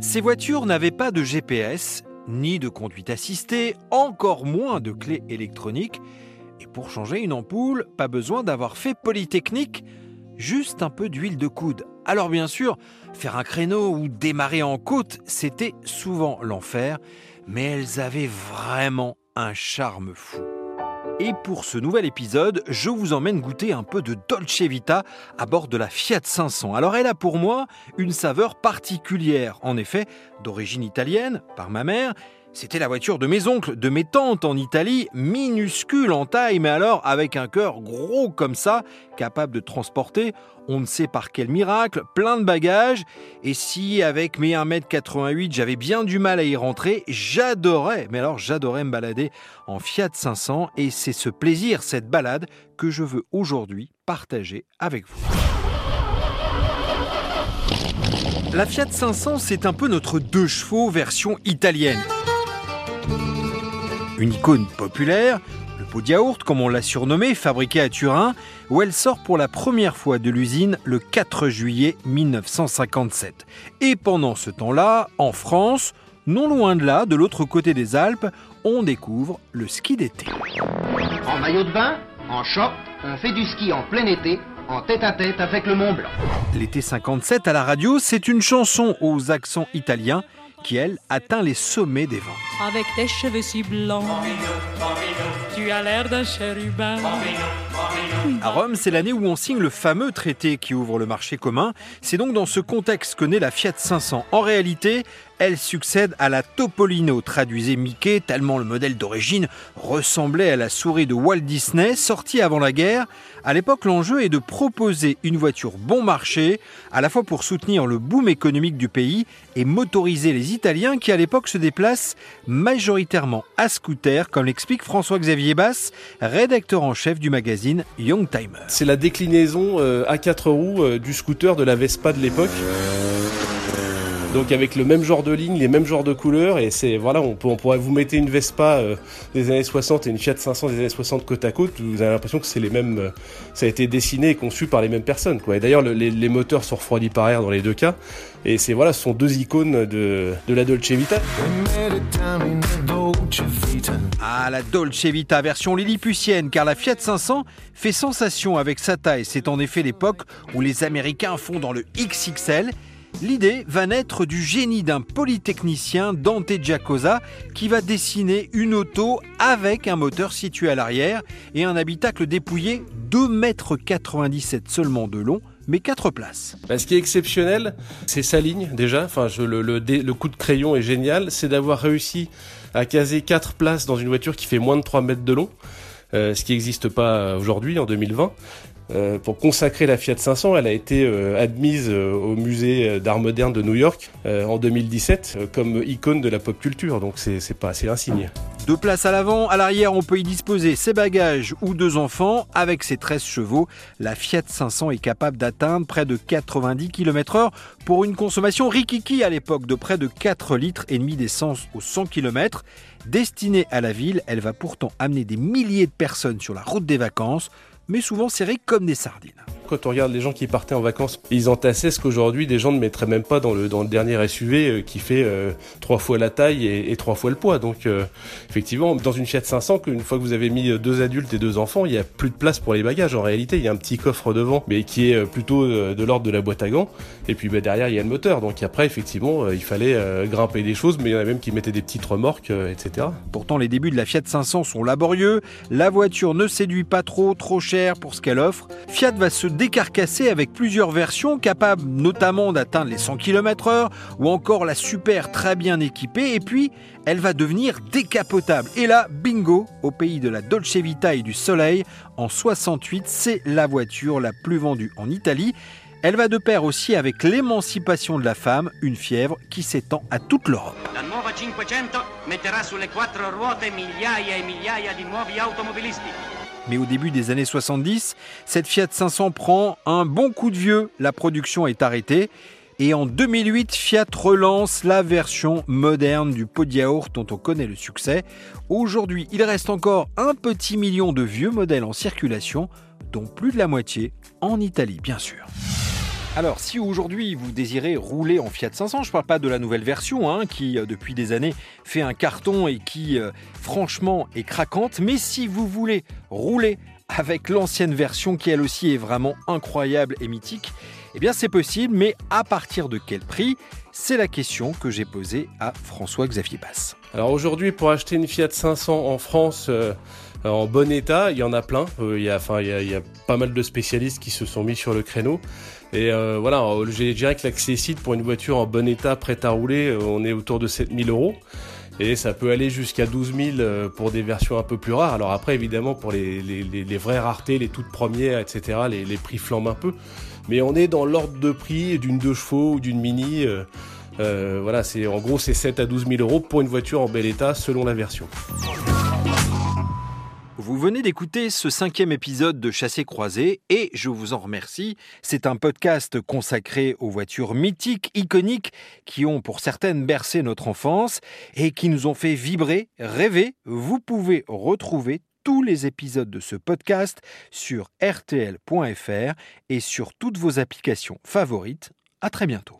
Ces voitures n'avaient pas de GPS, ni de conduite assistée, encore moins de clés électroniques. Et pour changer une ampoule, pas besoin d'avoir fait Polytechnique, juste un peu d'huile de coude. Alors bien sûr, faire un créneau ou démarrer en côte, c'était souvent l'enfer, mais elles avaient vraiment un charme fou. Et pour ce nouvel épisode, je vous emmène goûter un peu de Dolce Vita à bord de la Fiat 500. Alors elle a pour moi une saveur particulière, en effet, d'origine italienne, par ma mère, c'était la voiture de mes oncles, de mes tantes en Italie, minuscule en taille, mais alors avec un cœur gros comme ça, capable de transporter, on ne sait par quel miracle, plein de bagages. Et si avec mes 1m88 j'avais bien du mal à y rentrer, j'adorais, mais alors j'adorais me balader en Fiat 500 et c'est ce plaisir, cette balade, que je veux aujourd'hui partager avec vous. La Fiat 500, c'est un peu notre deux chevaux version italienne. Une icône populaire, le pot de yaourt, comme on l'a surnommé, fabriqué à Turin, où elle sort pour la première fois de l'usine le 4 juillet 1957. Et pendant ce temps-là, en France, non loin de là, de l'autre côté des Alpes, on découvre le ski d'été. En maillot de bain, en short, on fait du ski en plein été, en tête à tête avec le Mont Blanc. L'été 57 à la radio, c'est une chanson aux accents italiens qui, elle, atteint les sommets des ventes. Avec tes cheveux si blancs, tu as l'air d'un chérubin. À Rome, c'est l'année où on signe le fameux traité qui ouvre le marché commun. C'est donc dans ce contexte que naît la Fiat 500. En réalité, elle succède à la Topolino, traduisait Mickey, tellement le modèle d'origine ressemblait à la souris de Walt Disney, sortie avant la guerre. À l'époque, l'enjeu est de proposer une voiture bon marché, à la fois pour soutenir le boom économique du pays et motoriser les Italiens qui à l'époque se déplacent majoritairement à scooter, comme l'explique François-Xavier Bass, rédacteur en chef du magazine Young Timer. C'est la déclinaison euh, à quatre roues euh, du scooter de la Vespa de l'époque. Donc avec le même genre de ligne, les mêmes genres de couleurs, et c'est voilà, on, peut, on pourrait vous mettre une Vespa euh, des années 60 et une Fiat 500 des années 60 côte à côte, vous avez l'impression que c'est les mêmes, euh, ça a été dessiné et conçu par les mêmes personnes, quoi. Et d'ailleurs, le, les, les, moteurs sont refroidis par air dans les deux cas, et c'est voilà, ce sont deux icônes de, de la Dolce Vita. Ah, la Dolce Vita version lilliputienne, car la Fiat 500 fait sensation avec sa taille. C'est en effet l'époque où les Américains font dans le XXL L'idée va naître du génie d'un polytechnicien, Dante Giacosa, qui va dessiner une auto avec un moteur situé à l'arrière et un habitacle dépouillé 2,97 m seulement de long, mais 4 places. Bah, ce qui est exceptionnel, c'est sa ligne déjà. Le, coup de crayon est génial. C'est d'avoir réussi à caser 4 places dans une voiture qui fait moins de 3 mètres de long. Euh, ce qui n'existe pas aujourd'hui en 2020. Euh, pour consacrer la Fiat 500, elle a été euh, admise euh, au musée d'art moderne de New York en 2017 comme icône de la pop culture. Donc c'est pas assez insigne. Deux places à l'avant, à l'arrière, on peut y disposer ses bagages ou deux enfants. Avec ses 13 chevaux, la Fiat 500 est capable d'atteindre près de 90 km/h pour une consommation rikiki à l'époque de près de 4 litres et demi d'essence aux 100 km. Destinée à la ville, elle va pourtant amener des milliers de personnes sur la route des vacances mais souvent serrés comme des sardines. Quand on regarde les gens qui partaient en vacances, ils entassaient ce qu'aujourd'hui des gens ne mettraient même pas dans le, dernier SUV euh, qui fait euh, trois fois la taille et, trois fois le poids. Donc euh, effectivement, dans une Fiat 500, qu'une fois que vous avez mis deux adultes et deux enfants, il n'y a plus de place pour les bagages. En réalité, il y a un petit coffre devant, mais qui est plutôt de l'ordre de la boîte à gants. Et puis bah, derrière, il y a le moteur. Donc après, effectivement, il fallait grimper des choses, mais il y en a même qui mettaient des petites remorques, etc. Pourtant, les débuts de la Fiat 500 sont laborieux. La voiture ne séduit pas trop, trop cher pour ce qu'elle offre. Fiat va se décarcasser avec plusieurs versions capables notamment d'atteindre les 100 km/h ou encore la super très bien équipée et puis elle va devenir décapotable. Et là, bingo, au pays de la Dolce Vita et du soleil, en 68, c'est la voiture la plus vendue en Italie. Elle va de pair aussi avec l'émancipation de la femme, une fièvre qui s'étend à toute l'Europe. La nuova 500 metterà sulle quattro ruote migliaia e migliaia di. Mais au début des années 70, cette Fiat 500 prend un bon coup de vieux, la production est arrêtée. Et en 2008, Fiat relance la version moderne du pot de yaourt dont on connaît le succès. Aujourd'hui, il reste encore un petit million de vieux modèles en circulation, dont plus de la moitié en Italie, bien sûr. Alors, si aujourd'hui vous désirez rouler en Fiat 500, je ne parle pas de la nouvelle version hein, qui, euh, depuis des années, fait un carton et qui, euh, franchement, est craquante, mais si vous voulez rouler avec l'ancienne version qui, elle aussi, est vraiment incroyable et mythique, eh bien, c'est possible, mais à partir de quel prix? C'est la question que j'ai posée à François-Xavier Basse. Alors aujourd'hui, pour acheter une Fiat 500 en France, euh, en bon état, il y en a plein. il, y a, enfin, il, y a, pas mal de spécialistes qui se sont mis sur le créneau. Et euh, voilà, j'ai dirais que pour une voiture en bon état, prête à rouler, euh, on est autour de 7000 euros. Et ça peut aller jusqu'à 12 000 euh, pour des versions un peu plus rares. Alors après, évidemment, pour les, vraies raretés, les toutes premières, etc., les, prix flambent un peu. Mais on est dans l'ordre de prix d'une 2 chevaux ou d'une Mini. Euh, voilà, c'est en gros c'est 7 à 12 000 euros pour une voiture en bel état selon la version. Vous venez d'écouter ce cinquième épisode de Chassé Croisé et je vous en remercie. C'est un podcast consacré aux voitures mythiques, iconiques, qui ont pour certaines bercé notre enfance et qui nous ont fait vibrer, rêver. Vous pouvez retrouver tous les épisodes de ce podcast sur rtl.fr et sur toutes vos applications favorites. À très bientôt.